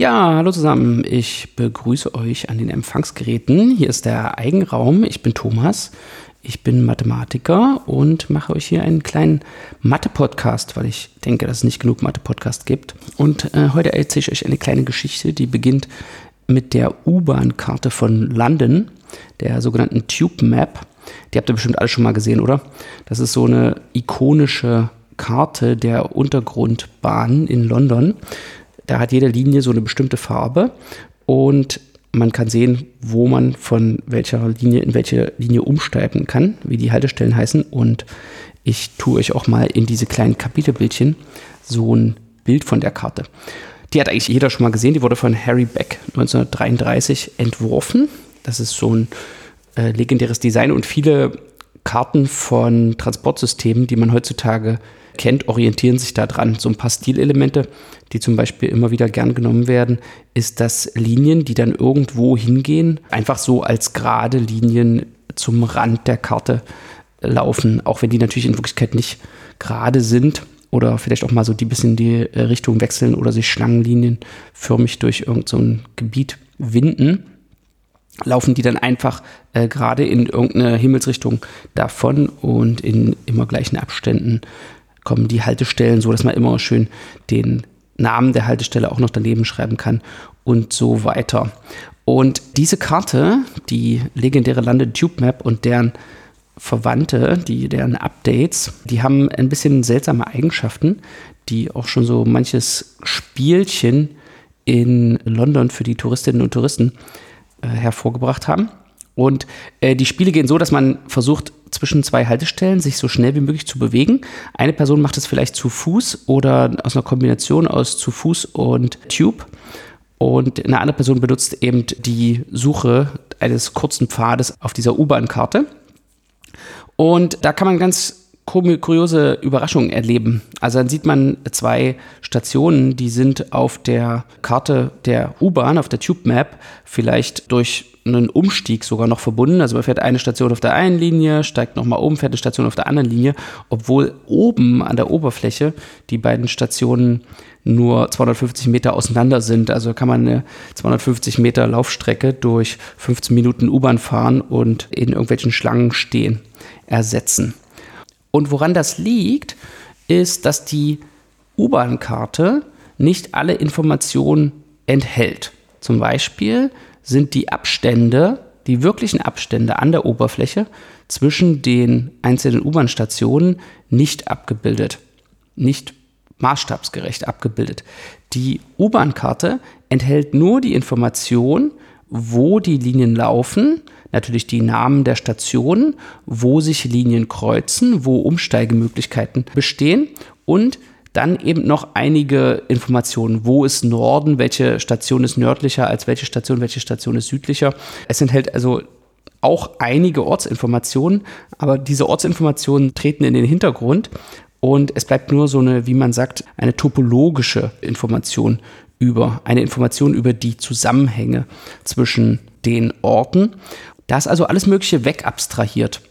Ja, hallo zusammen. Ich begrüße euch an den Empfangsgeräten. Hier ist der Eigenraum. Ich bin Thomas. Ich bin Mathematiker und mache euch hier einen kleinen Mathe-Podcast, weil ich denke, dass es nicht genug Mathe-Podcast gibt. Und äh, heute erzähle ich euch eine kleine Geschichte, die beginnt mit der U-Bahn-Karte von London, der sogenannten Tube Map. Die habt ihr bestimmt alle schon mal gesehen, oder? Das ist so eine ikonische Karte der Untergrundbahn in London. Da hat jede Linie so eine bestimmte Farbe und man kann sehen, wo man von welcher Linie in welche Linie umsteigen kann, wie die Haltestellen heißen. Und ich tue euch auch mal in diese kleinen Kapitelbildchen so ein Bild von der Karte. Die hat eigentlich jeder schon mal gesehen. Die wurde von Harry Beck 1933 entworfen. Das ist so ein äh, legendäres Design und viele Karten von Transportsystemen, die man heutzutage kennt, orientieren sich daran. So ein paar Stilelemente, die zum Beispiel immer wieder gern genommen werden, ist, dass Linien, die dann irgendwo hingehen, einfach so als gerade Linien zum Rand der Karte laufen, auch wenn die natürlich in Wirklichkeit nicht gerade sind oder vielleicht auch mal so die bisschen die äh, Richtung wechseln oder sich schlangenlinienförmig durch irgendein so Gebiet winden laufen die dann einfach äh, gerade in irgendeine Himmelsrichtung davon und in immer gleichen Abständen kommen die Haltestellen, so dass man immer schön den Namen der Haltestelle auch noch daneben schreiben kann und so weiter. Und diese Karte, die legendäre London Tube Map und deren Verwandte, die, deren Updates, die haben ein bisschen seltsame Eigenschaften, die auch schon so manches Spielchen in London für die Touristinnen und Touristen äh, hervorgebracht haben. Und äh, die Spiele gehen so, dass man versucht, zwischen zwei Haltestellen sich so schnell wie möglich zu bewegen. Eine Person macht es vielleicht zu Fuß oder aus einer Kombination aus zu Fuß und Tube. Und eine andere Person benutzt eben die Suche eines kurzen Pfades auf dieser U-Bahn-Karte. Und da kann man ganz kuriose Überraschungen erleben. Also dann sieht man zwei Stationen, die sind auf der Karte der U-Bahn, auf der Tube Map, vielleicht durch einen Umstieg sogar noch verbunden. Also man fährt eine Station auf der einen Linie, steigt nochmal oben, fährt eine Station auf der anderen Linie, obwohl oben an der Oberfläche die beiden Stationen nur 250 Meter auseinander sind. Also kann man eine 250 Meter Laufstrecke durch 15 Minuten U-Bahn fahren und in irgendwelchen Schlangen stehen ersetzen. Und woran das liegt, ist, dass die U-Bahn-Karte nicht alle Informationen enthält. Zum Beispiel sind die Abstände, die wirklichen Abstände an der Oberfläche zwischen den einzelnen U-Bahn-Stationen nicht abgebildet, nicht maßstabsgerecht abgebildet. Die U-Bahn-Karte enthält nur die Information, wo die Linien laufen, natürlich die Namen der Stationen, wo sich Linien kreuzen, wo Umsteigemöglichkeiten bestehen und dann eben noch einige Informationen. Wo ist Norden? Welche Station ist nördlicher als welche Station? Welche Station ist südlicher? Es enthält also auch einige Ortsinformationen, aber diese Ortsinformationen treten in den Hintergrund und es bleibt nur so eine, wie man sagt, eine topologische Information über, eine Information über die Zusammenhänge zwischen den Orten. Da ist also alles Mögliche wegabstrahiert.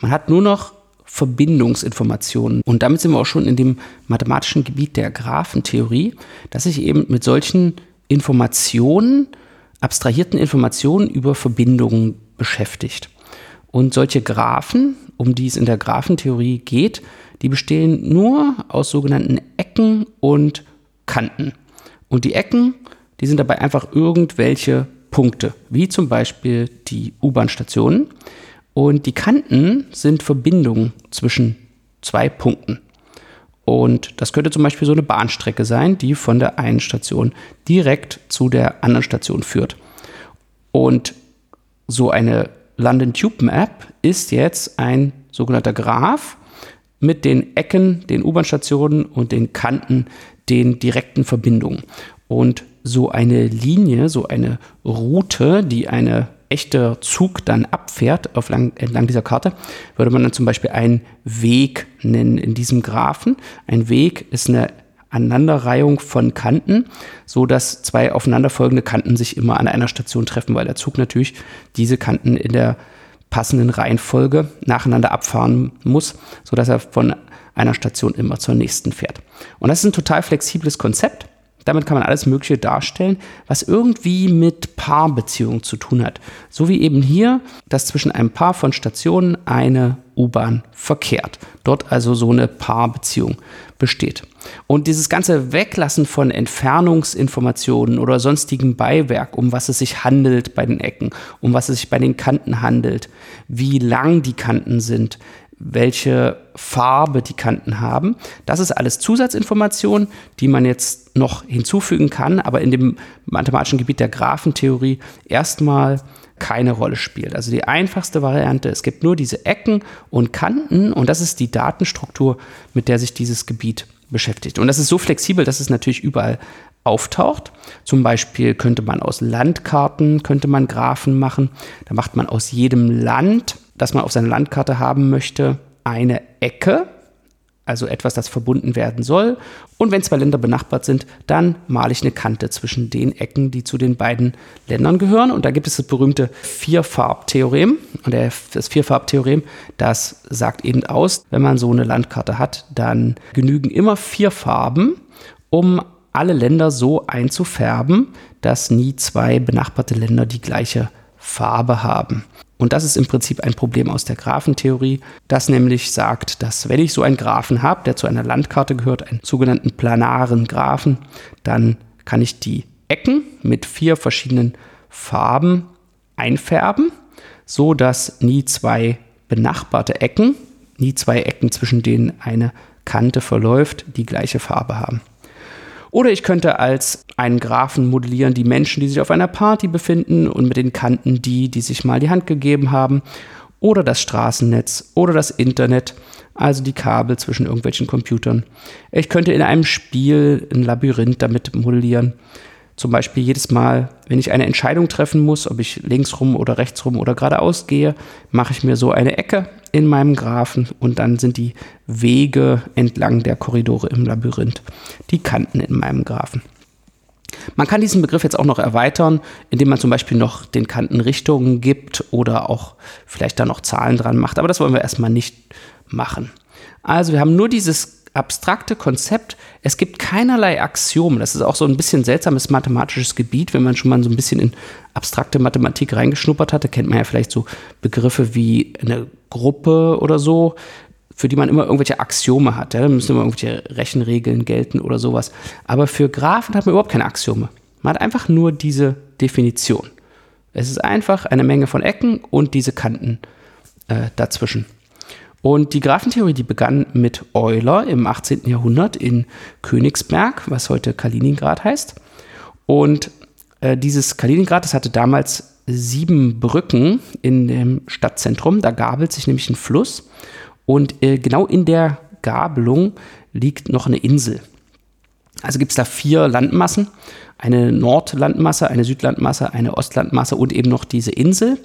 Man hat nur noch Verbindungsinformationen. Und damit sind wir auch schon in dem mathematischen Gebiet der Graphentheorie, dass sich eben mit solchen Informationen, abstrahierten Informationen über Verbindungen beschäftigt. Und solche Graphen, um die es in der Graphentheorie geht, die bestehen nur aus sogenannten Ecken und Kanten. Und die Ecken, die sind dabei einfach irgendwelche Punkte, wie zum Beispiel die U-Bahn-Stationen. Und die Kanten sind Verbindungen zwischen zwei Punkten. Und das könnte zum Beispiel so eine Bahnstrecke sein, die von der einen Station direkt zu der anderen Station führt. Und so eine London Tube Map ist jetzt ein sogenannter Graph mit den Ecken, den U-Bahn-Stationen und den Kanten, den direkten Verbindungen. Und so eine Linie, so eine Route, die eine echter Zug dann abfährt auf lang, entlang dieser Karte, würde man dann zum Beispiel einen Weg nennen in diesem Graphen. Ein Weg ist eine Aneinanderreihung von Kanten, so dass zwei aufeinanderfolgende Kanten sich immer an einer Station treffen, weil der Zug natürlich diese Kanten in der passenden Reihenfolge nacheinander abfahren muss, so dass er von einer Station immer zur nächsten fährt. Und das ist ein total flexibles Konzept. Damit kann man alles Mögliche darstellen, was irgendwie mit Paarbeziehungen zu tun hat. So wie eben hier, dass zwischen einem Paar von Stationen eine U-Bahn verkehrt. Dort also so eine Paarbeziehung besteht. Und dieses ganze Weglassen von Entfernungsinformationen oder sonstigem Beiwerk, um was es sich handelt bei den Ecken, um was es sich bei den Kanten handelt, wie lang die Kanten sind, welche Farbe die Kanten haben. Das ist alles Zusatzinformation, die man jetzt noch hinzufügen kann, aber in dem mathematischen Gebiet der Graphentheorie erstmal keine Rolle spielt. Also die einfachste Variante, es gibt nur diese Ecken und Kanten und das ist die Datenstruktur, mit der sich dieses Gebiet beschäftigt. Und das ist so flexibel, dass es natürlich überall auftaucht. Zum Beispiel könnte man aus Landkarten, könnte man Graphen machen. Da macht man aus jedem Land dass man auf seiner Landkarte haben möchte, eine Ecke, also etwas, das verbunden werden soll. Und wenn zwei Länder benachbart sind, dann male ich eine Kante zwischen den Ecken, die zu den beiden Ländern gehören. Und da gibt es das berühmte Vierfarbtheorem. Und das Vierfarbtheorem, das sagt eben aus, wenn man so eine Landkarte hat, dann genügen immer vier Farben, um alle Länder so einzufärben, dass nie zwei benachbarte Länder die gleiche Farbe haben. Und das ist im Prinzip ein Problem aus der Graphentheorie, das nämlich sagt, dass wenn ich so einen Graphen habe, der zu einer Landkarte gehört, einen sogenannten planaren Graphen, dann kann ich die Ecken mit vier verschiedenen Farben einfärben, so dass nie zwei benachbarte Ecken, nie zwei Ecken, zwischen denen eine Kante verläuft, die gleiche Farbe haben. Oder ich könnte als einen Graphen modellieren die Menschen, die sich auf einer Party befinden und mit den Kanten die, die sich mal die Hand gegeben haben. Oder das Straßennetz oder das Internet, also die Kabel zwischen irgendwelchen Computern. Ich könnte in einem Spiel ein Labyrinth damit modellieren. Zum Beispiel jedes Mal, wenn ich eine Entscheidung treffen muss, ob ich links rum oder rechts rum oder geradeaus gehe, mache ich mir so eine Ecke in meinem Graphen und dann sind die Wege entlang der Korridore im Labyrinth die Kanten in meinem Graphen. Man kann diesen Begriff jetzt auch noch erweitern, indem man zum Beispiel noch den Kanten Richtungen gibt oder auch vielleicht da noch Zahlen dran macht, aber das wollen wir erstmal nicht machen. Also wir haben nur dieses abstrakte Konzept. Es gibt keinerlei Axiome. Das ist auch so ein bisschen seltsames mathematisches Gebiet. Wenn man schon mal so ein bisschen in abstrakte Mathematik reingeschnuppert hatte, kennt man ja vielleicht so Begriffe wie eine Gruppe oder so, für die man immer irgendwelche Axiome hat. Ja? Da müssen immer irgendwelche Rechenregeln gelten oder sowas. Aber für Graphen hat man überhaupt keine Axiome. Man hat einfach nur diese Definition. Es ist einfach eine Menge von Ecken und diese Kanten äh, dazwischen. Und die Graphentheorie, die begann mit Euler im 18. Jahrhundert in Königsberg, was heute Kaliningrad heißt. Und äh, dieses Kaliningrad, das hatte damals sieben Brücken in dem Stadtzentrum. Da gabelt sich nämlich ein Fluss. Und äh, genau in der Gabelung liegt noch eine Insel. Also gibt es da vier Landmassen. Eine Nordlandmasse, eine Südlandmasse, eine Ostlandmasse und eben noch diese Insel.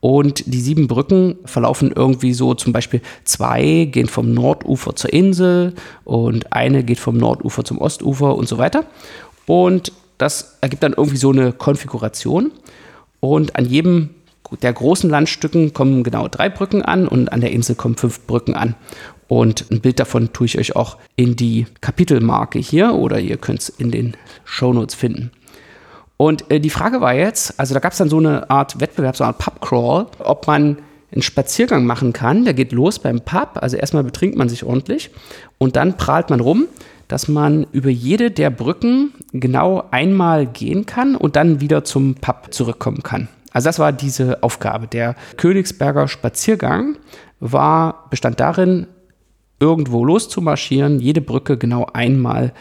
Und die sieben Brücken verlaufen irgendwie so, zum Beispiel zwei gehen vom Nordufer zur Insel und eine geht vom Nordufer zum Ostufer und so weiter. Und das ergibt dann irgendwie so eine Konfiguration. Und an jedem der großen Landstücken kommen genau drei Brücken an und an der Insel kommen fünf Brücken an. Und ein Bild davon tue ich euch auch in die Kapitelmarke hier oder ihr könnt es in den Shownotes finden. Und äh, die Frage war jetzt, also da gab es dann so eine Art Wettbewerb, so eine Art Pubcrawl, ob man einen Spaziergang machen kann. Der geht los beim Pub, also erstmal betrinkt man sich ordentlich und dann prahlt man rum, dass man über jede der Brücken genau einmal gehen kann und dann wieder zum Pub zurückkommen kann. Also das war diese Aufgabe. Der Königsberger Spaziergang war, bestand darin, irgendwo loszumarschieren, jede Brücke genau einmal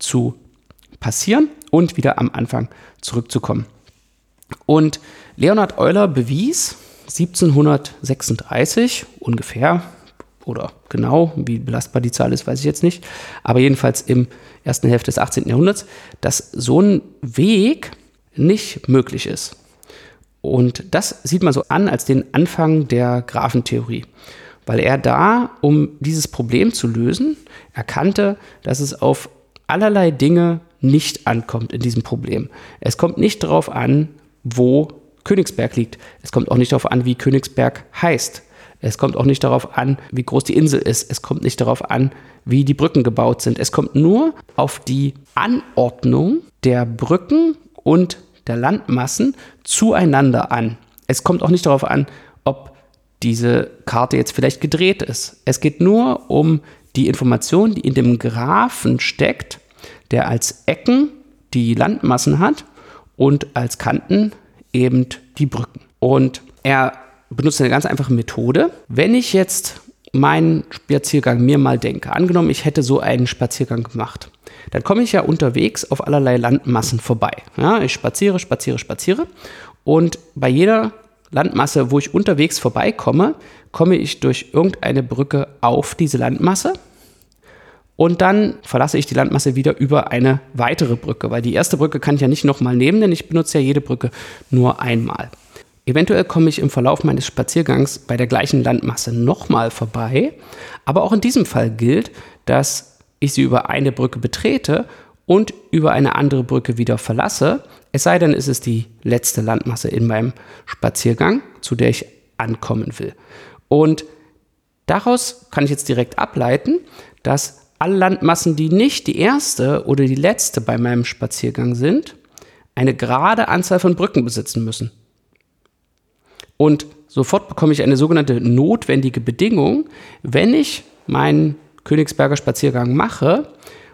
zu passieren und wieder am Anfang zurückzukommen. Und Leonhard Euler bewies 1736 ungefähr oder genau, wie belastbar die Zahl ist, weiß ich jetzt nicht, aber jedenfalls im ersten Hälfte des 18. Jahrhunderts, dass so ein Weg nicht möglich ist. Und das sieht man so an als den Anfang der Graphentheorie, weil er da, um dieses Problem zu lösen, erkannte, dass es auf allerlei Dinge nicht ankommt in diesem Problem. Es kommt nicht darauf an, wo Königsberg liegt. Es kommt auch nicht darauf an, wie Königsberg heißt. Es kommt auch nicht darauf an, wie groß die Insel ist. Es kommt nicht darauf an, wie die Brücken gebaut sind. Es kommt nur auf die Anordnung der Brücken und der Landmassen zueinander an. Es kommt auch nicht darauf an, ob diese Karte jetzt vielleicht gedreht ist. Es geht nur um die Information, die in dem Graphen steckt, der als Ecken die Landmassen hat und als Kanten eben die Brücken. Und er benutzt eine ganz einfache Methode. Wenn ich jetzt meinen Spaziergang mir mal denke, angenommen, ich hätte so einen Spaziergang gemacht, dann komme ich ja unterwegs auf allerlei Landmassen vorbei. Ja, ich spaziere, spaziere, spaziere und bei jeder Landmasse, wo ich unterwegs vorbeikomme, komme ich durch irgendeine Brücke auf diese Landmasse und dann verlasse ich die Landmasse wieder über eine weitere Brücke, weil die erste Brücke kann ich ja nicht nochmal nehmen, denn ich benutze ja jede Brücke nur einmal. Eventuell komme ich im Verlauf meines Spaziergangs bei der gleichen Landmasse nochmal vorbei, aber auch in diesem Fall gilt, dass ich sie über eine Brücke betrete und über eine andere Brücke wieder verlasse, es sei denn, es ist die letzte Landmasse in meinem Spaziergang, zu der ich ankommen will. Und daraus kann ich jetzt direkt ableiten, dass alle Landmassen, die nicht die erste oder die letzte bei meinem Spaziergang sind, eine gerade Anzahl von Brücken besitzen müssen. Und sofort bekomme ich eine sogenannte notwendige Bedingung. Wenn ich meinen Königsberger Spaziergang mache,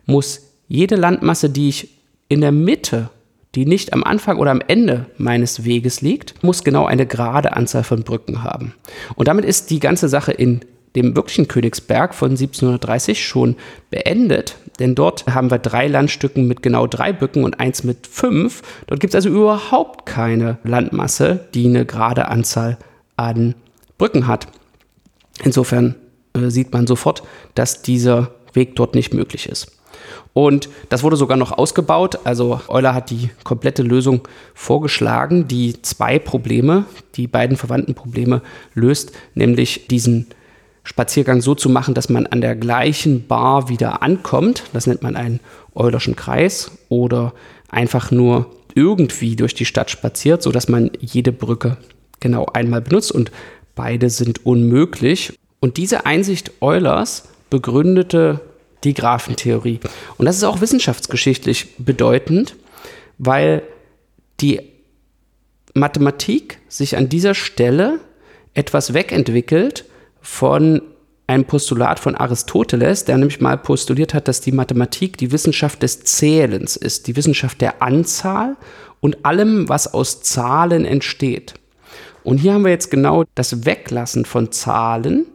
muss jede Landmasse, die ich in der Mitte, die nicht am Anfang oder am Ende meines Weges liegt, muss genau eine gerade Anzahl von Brücken haben. Und damit ist die ganze Sache in dem wirklichen Königsberg von 1730 schon beendet, denn dort haben wir drei Landstücken mit genau drei Brücken und eins mit fünf. Dort gibt es also überhaupt keine Landmasse, die eine gerade Anzahl an Brücken hat. Insofern äh, sieht man sofort, dass dieser Weg dort nicht möglich ist. Und das wurde sogar noch ausgebaut. Also Euler hat die komplette Lösung vorgeschlagen, die zwei Probleme, die beiden verwandten Probleme löst, nämlich diesen Spaziergang so zu machen, dass man an der gleichen Bar wieder ankommt. Das nennt man einen Eulerschen Kreis oder einfach nur irgendwie durch die Stadt spaziert, sodass man jede Brücke genau einmal benutzt und beide sind unmöglich. Und diese Einsicht Eulers begründete die Graphentheorie. Und das ist auch wissenschaftsgeschichtlich bedeutend, weil die Mathematik sich an dieser Stelle etwas wegentwickelt von einem Postulat von Aristoteles, der nämlich mal postuliert hat, dass die Mathematik die Wissenschaft des Zählens ist, die Wissenschaft der Anzahl und allem, was aus Zahlen entsteht. Und hier haben wir jetzt genau das Weglassen von Zahlen,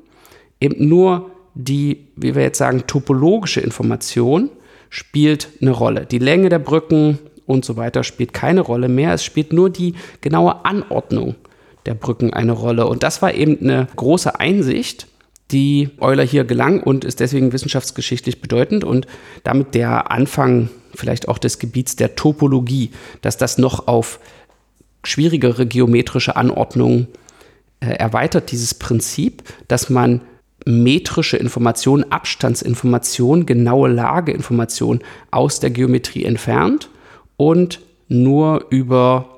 eben nur die, wie wir jetzt sagen, topologische Information spielt eine Rolle. Die Länge der Brücken und so weiter spielt keine Rolle mehr. Es spielt nur die genaue Anordnung der Brücken eine Rolle. Und das war eben eine große Einsicht, die Euler hier gelang und ist deswegen wissenschaftsgeschichtlich bedeutend und damit der Anfang vielleicht auch des Gebiets der Topologie, dass das noch auf schwierigere geometrische Anordnungen äh, erweitert, dieses Prinzip, dass man metrische Informationen, Abstandsinformationen, genaue Lageinformationen aus der Geometrie entfernt und nur über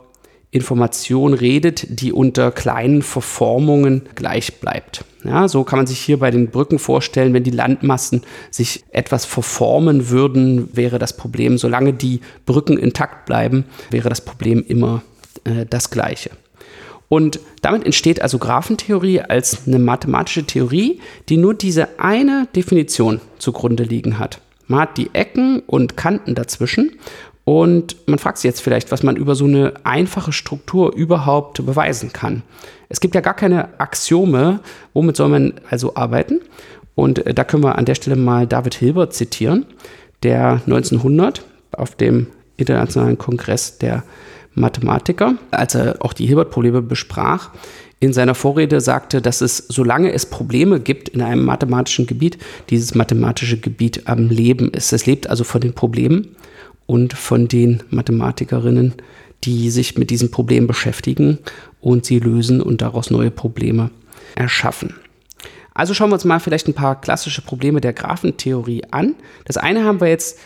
Information redet, die unter kleinen Verformungen gleich bleibt. Ja, so kann man sich hier bei den Brücken vorstellen, wenn die Landmassen sich etwas verformen würden, wäre das Problem, solange die Brücken intakt bleiben, wäre das Problem immer äh, das gleiche. Und damit entsteht also Graphentheorie als eine mathematische Theorie, die nur diese eine Definition zugrunde liegen hat. Man hat die Ecken und Kanten dazwischen und man fragt sich jetzt vielleicht, was man über so eine einfache Struktur überhaupt beweisen kann. Es gibt ja gar keine Axiome, womit soll man also arbeiten. Und äh, da können wir an der Stelle mal David Hilbert zitieren, der 1900 auf dem Internationalen Kongress der Mathematiker, als er auch die Hilbert-Probleme besprach, in seiner Vorrede sagte, dass es, solange es Probleme gibt in einem mathematischen Gebiet, dieses mathematische Gebiet am Leben ist. Es lebt also von den Problemen und von den Mathematikerinnen, die sich mit diesem Problem beschäftigen und sie lösen und daraus neue Probleme erschaffen. Also schauen wir uns mal vielleicht ein paar klassische Probleme der Graphentheorie an. Das eine haben wir jetzt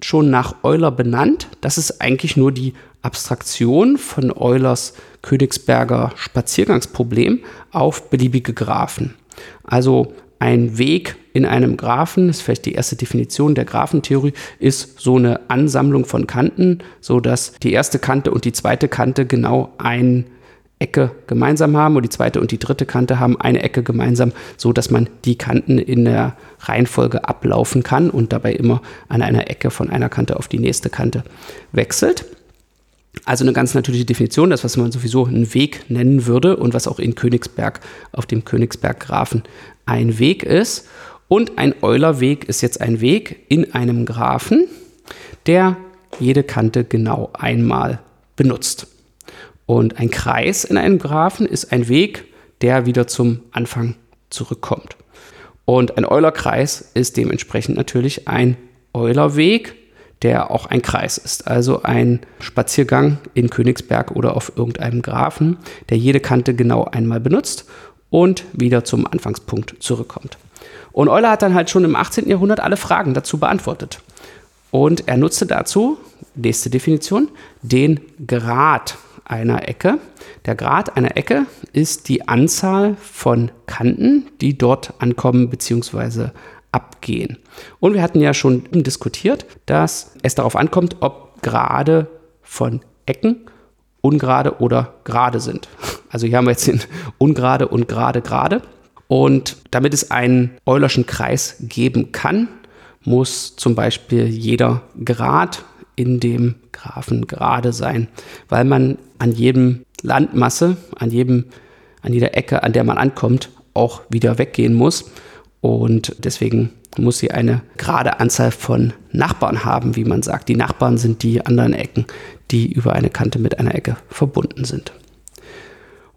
schon nach Euler benannt. Das ist eigentlich nur die Abstraktion von Eulers Königsberger Spaziergangsproblem auf beliebige Graphen. Also ein Weg in einem Graphen, das ist vielleicht die erste Definition der Graphentheorie, ist so eine Ansammlung von Kanten, so dass die erste Kante und die zweite Kante genau eine Ecke gemeinsam haben und die zweite und die dritte Kante haben eine Ecke gemeinsam, so dass man die Kanten in der Reihenfolge ablaufen kann und dabei immer an einer Ecke von einer Kante auf die nächste Kante wechselt. Also eine ganz natürliche Definition, das, was man sowieso einen Weg nennen würde und was auch in Königsberg auf dem Königsberg-Graphen ein Weg ist. Und ein Eulerweg ist jetzt ein Weg in einem Graphen, der jede Kante genau einmal benutzt. Und ein Kreis in einem Graphen ist ein Weg, der wieder zum Anfang zurückkommt. Und ein Eulerkreis ist dementsprechend natürlich ein Eulerweg, der auch ein Kreis ist. Also ein Spaziergang in Königsberg oder auf irgendeinem Graphen, der jede Kante genau einmal benutzt und wieder zum Anfangspunkt zurückkommt. Und Euler hat dann halt schon im 18. Jahrhundert alle Fragen dazu beantwortet. Und er nutzte dazu, nächste Definition, den Grad einer Ecke. Der Grad einer Ecke ist die Anzahl von Kanten, die dort ankommen bzw abgehen. Und wir hatten ja schon diskutiert, dass es darauf ankommt, ob gerade von Ecken ungerade oder gerade sind. Also hier haben wir jetzt den ungerade und gerade gerade. Und damit es einen Eulerschen Kreis geben kann, muss zum Beispiel jeder Grad in dem Graphen gerade sein, weil man an jedem Landmasse, an jedem, an jeder Ecke, an der man ankommt, auch wieder weggehen muss. Und deswegen muss sie eine gerade Anzahl von Nachbarn haben, wie man sagt. Die Nachbarn sind die anderen Ecken, die über eine Kante mit einer Ecke verbunden sind.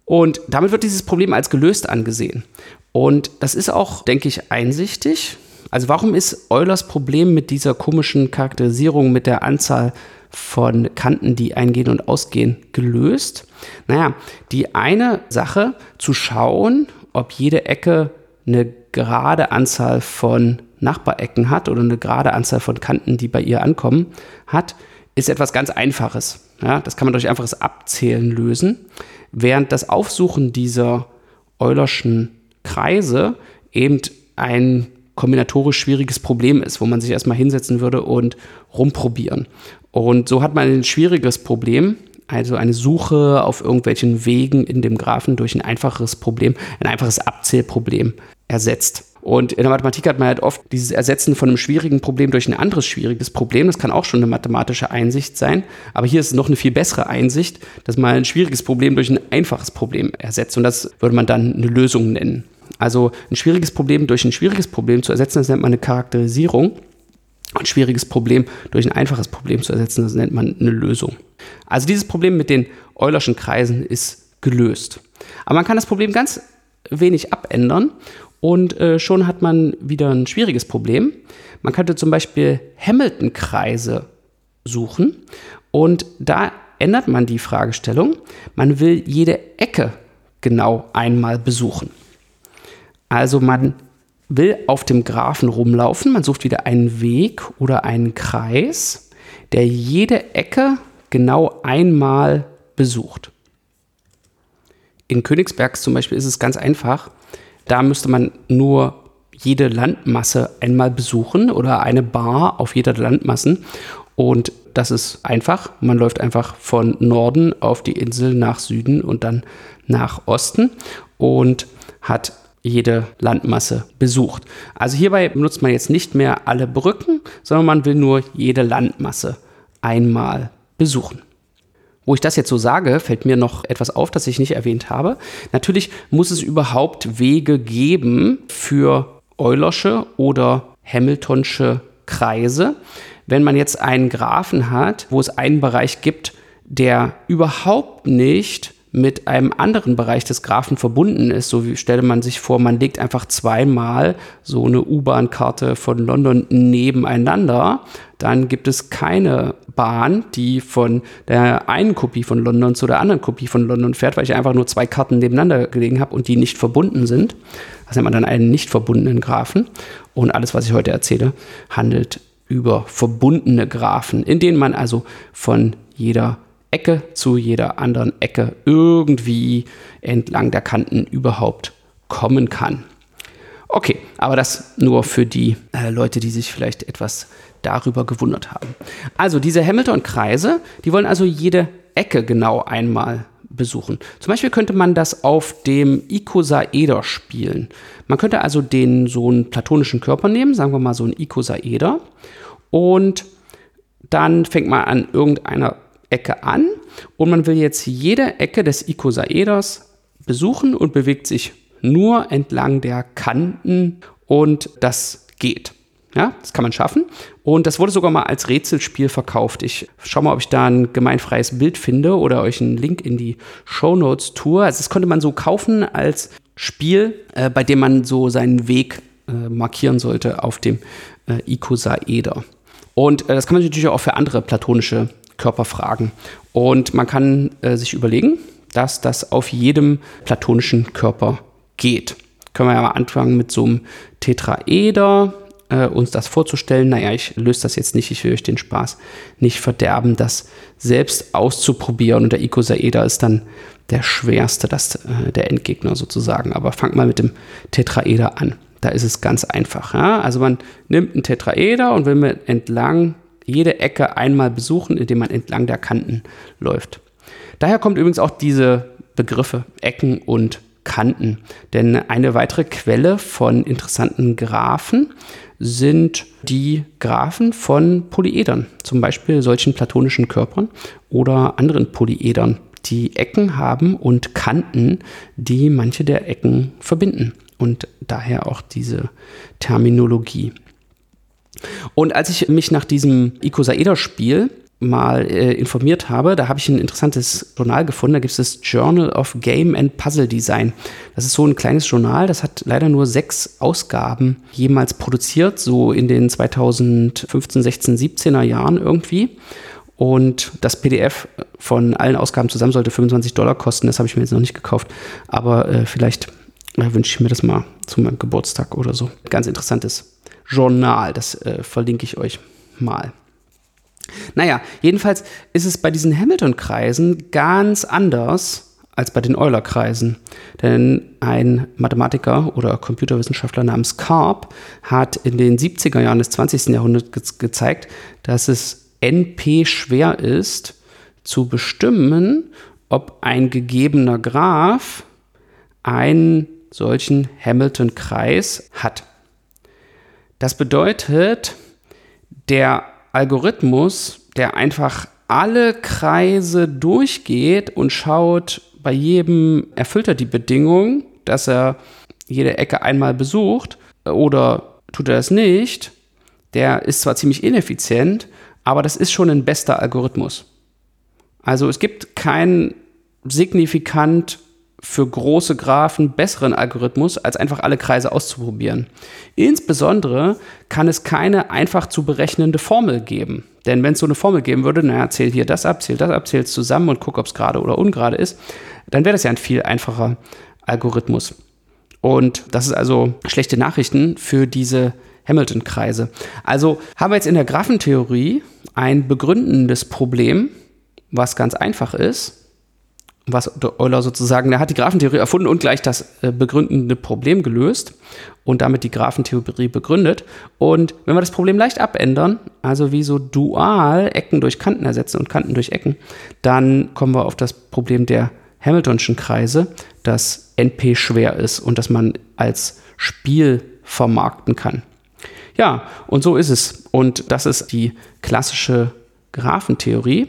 Und damit wird dieses Problem als gelöst angesehen. Und das ist auch, denke ich, einsichtig. Also warum ist Eulers Problem mit dieser komischen Charakterisierung mit der Anzahl von Kanten, die eingehen und ausgehen, gelöst? Naja, die eine Sache zu schauen, ob jede Ecke eine gerade Anzahl von Nachbarecken hat oder eine gerade Anzahl von Kanten, die bei ihr ankommen, hat, ist etwas ganz Einfaches. Ja, das kann man durch einfaches Abzählen lösen, während das Aufsuchen dieser Eulerschen Kreise eben ein kombinatorisch schwieriges Problem ist, wo man sich erstmal hinsetzen würde und rumprobieren. Und so hat man ein schwieriges Problem, also eine Suche auf irgendwelchen Wegen in dem Graphen durch ein einfaches Problem, ein einfaches Abzählproblem ersetzt. Und in der Mathematik hat man halt oft dieses Ersetzen von einem schwierigen Problem durch ein anderes schwieriges Problem. Das kann auch schon eine mathematische Einsicht sein. Aber hier ist es noch eine viel bessere Einsicht, dass man ein schwieriges Problem durch ein einfaches Problem ersetzt. Und das würde man dann eine Lösung nennen. Also ein schwieriges Problem durch ein schwieriges Problem zu ersetzen, das nennt man eine Charakterisierung. Ein schwieriges Problem durch ein einfaches Problem zu ersetzen, das nennt man eine Lösung. Also dieses Problem mit den Eulerschen Kreisen ist gelöst. Aber man kann das Problem ganz wenig abändern und äh, schon hat man wieder ein schwieriges Problem. Man könnte zum Beispiel Hamilton-Kreise suchen und da ändert man die Fragestellung. Man will jede Ecke genau einmal besuchen. Also man will auf dem Graphen rumlaufen, man sucht wieder einen Weg oder einen Kreis, der jede Ecke genau einmal besucht. In Königsberg zum Beispiel ist es ganz einfach. Da müsste man nur jede Landmasse einmal besuchen oder eine Bar auf jeder Landmassen. Und das ist einfach. Man läuft einfach von Norden auf die Insel nach Süden und dann nach Osten und hat jede Landmasse besucht. Also hierbei benutzt man jetzt nicht mehr alle Brücken, sondern man will nur jede Landmasse einmal besuchen. Wo ich das jetzt so sage, fällt mir noch etwas auf, das ich nicht erwähnt habe. Natürlich muss es überhaupt Wege geben für Eulersche oder Hamiltonsche Kreise. Wenn man jetzt einen Graphen hat, wo es einen Bereich gibt, der überhaupt nicht mit einem anderen Bereich des Graphen verbunden ist. So wie stelle man sich vor, man legt einfach zweimal so eine U-Bahn-Karte von London nebeneinander. Dann gibt es keine Bahn, die von der einen Kopie von London zu der anderen Kopie von London fährt, weil ich einfach nur zwei Karten nebeneinander gelegen habe und die nicht verbunden sind. Das nennt man dann einen nicht verbundenen Graphen. Und alles, was ich heute erzähle, handelt über verbundene Graphen, in denen man also von jeder Ecke zu jeder anderen Ecke irgendwie entlang der Kanten überhaupt kommen kann. Okay, aber das nur für die äh, Leute, die sich vielleicht etwas darüber gewundert haben. Also diese Hamilton-Kreise, die wollen also jede Ecke genau einmal besuchen. Zum Beispiel könnte man das auf dem Icosaeder spielen. Man könnte also den so einen platonischen Körper nehmen, sagen wir mal so einen Icosaeder, und dann fängt man an irgendeiner Ecke an und man will jetzt jede Ecke des Icosaeders besuchen und bewegt sich nur entlang der Kanten und das geht. Ja, das kann man schaffen. Und das wurde sogar mal als Rätselspiel verkauft. Ich schaue mal, ob ich da ein gemeinfreies Bild finde oder euch einen Link in die Show Notes tue. Also das konnte man so kaufen als Spiel, äh, bei dem man so seinen Weg äh, markieren sollte auf dem äh, Icosaeder. Und äh, das kann man natürlich auch für andere platonische Körper fragen. Und man kann äh, sich überlegen, dass das auf jedem platonischen Körper geht. Können wir ja mal anfangen mit so einem Tetraeder äh, uns das vorzustellen. Naja, ich löse das jetzt nicht, ich will euch den Spaß nicht verderben, das selbst auszuprobieren. Und der Icosaeder ist dann der schwerste, das, äh, der Endgegner sozusagen. Aber fangt mal mit dem Tetraeder an. Da ist es ganz einfach. Ja? Also man nimmt einen Tetraeder und will mit entlang jede Ecke einmal besuchen, indem man entlang der Kanten läuft. Daher kommt übrigens auch diese Begriffe Ecken und Kanten. Denn eine weitere Quelle von interessanten Graphen sind die Graphen von Polyedern, zum Beispiel solchen platonischen Körpern oder anderen Polyedern, die Ecken haben und Kanten, die manche der Ecken verbinden. Und daher auch diese Terminologie. Und als ich mich nach diesem Icosaeder-Spiel mal äh, informiert habe, da habe ich ein interessantes Journal gefunden. Da gibt es das Journal of Game and Puzzle Design. Das ist so ein kleines Journal, das hat leider nur sechs Ausgaben jemals produziert, so in den 2015, 16, 17er Jahren irgendwie. Und das PDF von allen Ausgaben zusammen sollte 25 Dollar kosten. Das habe ich mir jetzt noch nicht gekauft. Aber äh, vielleicht äh, wünsche ich mir das mal zu meinem Geburtstag oder so. Ganz interessantes Journal. Das äh, verlinke ich euch mal. Naja, jedenfalls ist es bei diesen Hamilton-Kreisen ganz anders als bei den Euler-Kreisen. Denn ein Mathematiker oder Computerwissenschaftler namens Karp hat in den 70er Jahren des 20. Jahrhunderts ge gezeigt, dass es NP schwer ist, zu bestimmen, ob ein gegebener Graph einen solchen Hamilton-Kreis hat. Das bedeutet, der Algorithmus, der einfach alle Kreise durchgeht und schaut, bei jedem erfüllt er die Bedingung, dass er jede Ecke einmal besucht oder tut er das nicht, der ist zwar ziemlich ineffizient, aber das ist schon ein bester Algorithmus. Also es gibt keinen signifikant für große Graphen besseren Algorithmus, als einfach alle Kreise auszuprobieren. Insbesondere kann es keine einfach zu berechnende Formel geben. Denn wenn es so eine Formel geben würde, naja, zähl hier das ab, zähl das ab, zähl es zusammen und guck, ob es gerade oder ungerade ist, dann wäre das ja ein viel einfacher Algorithmus. Und das ist also schlechte Nachrichten für diese Hamilton-Kreise. Also haben wir jetzt in der Graphentheorie ein begründendes Problem, was ganz einfach ist, was Euler sozusagen, er hat die Graphentheorie erfunden und gleich das äh, begründende Problem gelöst und damit die Graphentheorie begründet. Und wenn wir das Problem leicht abändern, also wie so dual Ecken durch Kanten ersetzen und Kanten durch Ecken, dann kommen wir auf das Problem der Hamiltonschen Kreise, dass NP schwer ist und dass man als Spiel vermarkten kann. Ja, und so ist es. Und das ist die klassische Graphentheorie.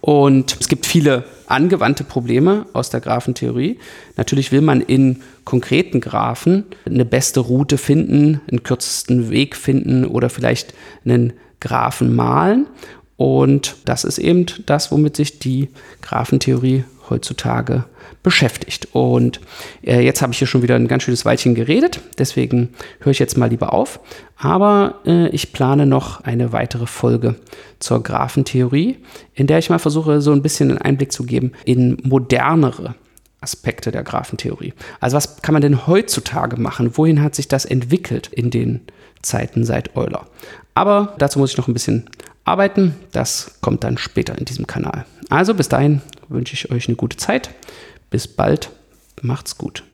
Und es gibt viele angewandte Probleme aus der Graphentheorie. Natürlich will man in konkreten Graphen eine beste Route finden, einen kürzesten Weg finden oder vielleicht einen Graphen malen. Und das ist eben das, womit sich die Graphentheorie heutzutage beschäftigt. Und äh, jetzt habe ich hier schon wieder ein ganz schönes Weilchen geredet, deswegen höre ich jetzt mal lieber auf. Aber äh, ich plane noch eine weitere Folge zur Graphentheorie, in der ich mal versuche, so ein bisschen einen Einblick zu geben in modernere Aspekte der Graphentheorie. Also was kann man denn heutzutage machen? Wohin hat sich das entwickelt in den Zeiten seit Euler? Aber dazu muss ich noch ein bisschen arbeiten. Das kommt dann später in diesem Kanal. Also bis dahin, wünsche ich euch eine gute Zeit. Bis bald. Macht's gut.